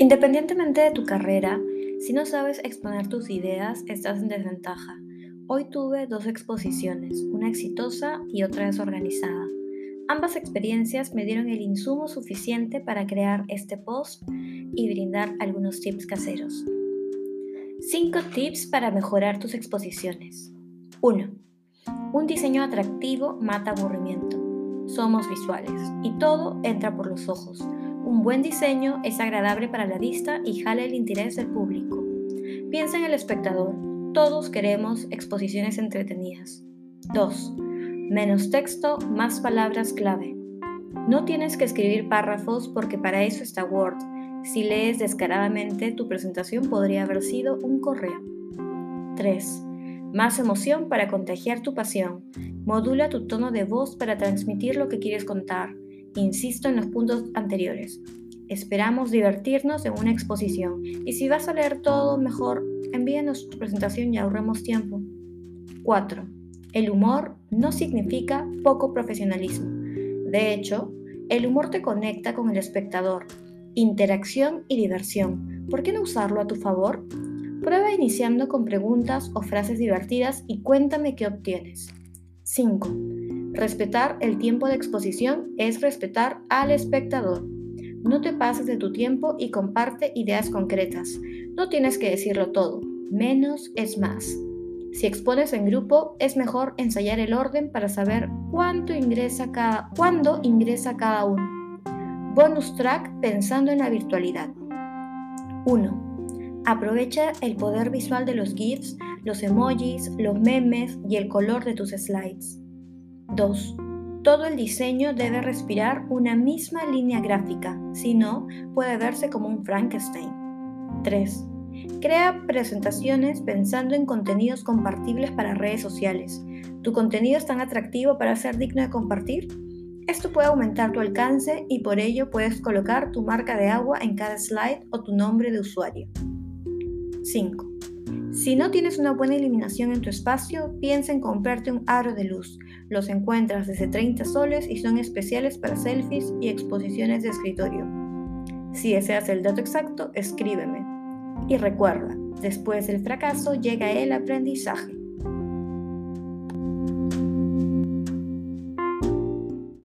Independientemente de tu carrera, si no sabes exponer tus ideas, estás en desventaja. Hoy tuve dos exposiciones, una exitosa y otra desorganizada. Ambas experiencias me dieron el insumo suficiente para crear este post y brindar algunos tips caseros. 5 tips para mejorar tus exposiciones. 1. Un diseño atractivo mata aburrimiento. Somos visuales y todo entra por los ojos. Un buen diseño es agradable para la vista y jale el interés del público. Piensa en el espectador. Todos queremos exposiciones entretenidas. 2. Menos texto, más palabras clave. No tienes que escribir párrafos porque para eso está Word. Si lees descaradamente, tu presentación podría haber sido un correo. 3. Más emoción para contagiar tu pasión. Modula tu tono de voz para transmitir lo que quieres contar. Insisto en los puntos anteriores. Esperamos divertirnos en una exposición y si vas a leer todo, mejor envíanos tu presentación y ahorremos tiempo. 4. El humor no significa poco profesionalismo. De hecho, el humor te conecta con el espectador. Interacción y diversión. ¿Por qué no usarlo a tu favor? Prueba iniciando con preguntas o frases divertidas y cuéntame qué obtienes. 5. Respetar el tiempo de exposición es respetar al espectador. No te pases de tu tiempo y comparte ideas concretas. No tienes que decirlo todo. Menos es más. Si expones en grupo, es mejor ensayar el orden para saber cuánto ingresa cada, cuándo ingresa cada uno. Bonus track pensando en la virtualidad. 1. Aprovecha el poder visual de los GIFs, los emojis, los memes y el color de tus slides. 2. Todo el diseño debe respirar una misma línea gráfica, si no, puede verse como un Frankenstein. 3. Crea presentaciones pensando en contenidos compartibles para redes sociales. ¿Tu contenido es tan atractivo para ser digno de compartir? Esto puede aumentar tu alcance y por ello puedes colocar tu marca de agua en cada slide o tu nombre de usuario. 5. Si no tienes una buena iluminación en tu espacio, piensa en comprarte un aro de luz. Los encuentras desde 30 soles y son especiales para selfies y exposiciones de escritorio. Si deseas el dato exacto, escríbeme. Y recuerda, después del fracaso llega el aprendizaje.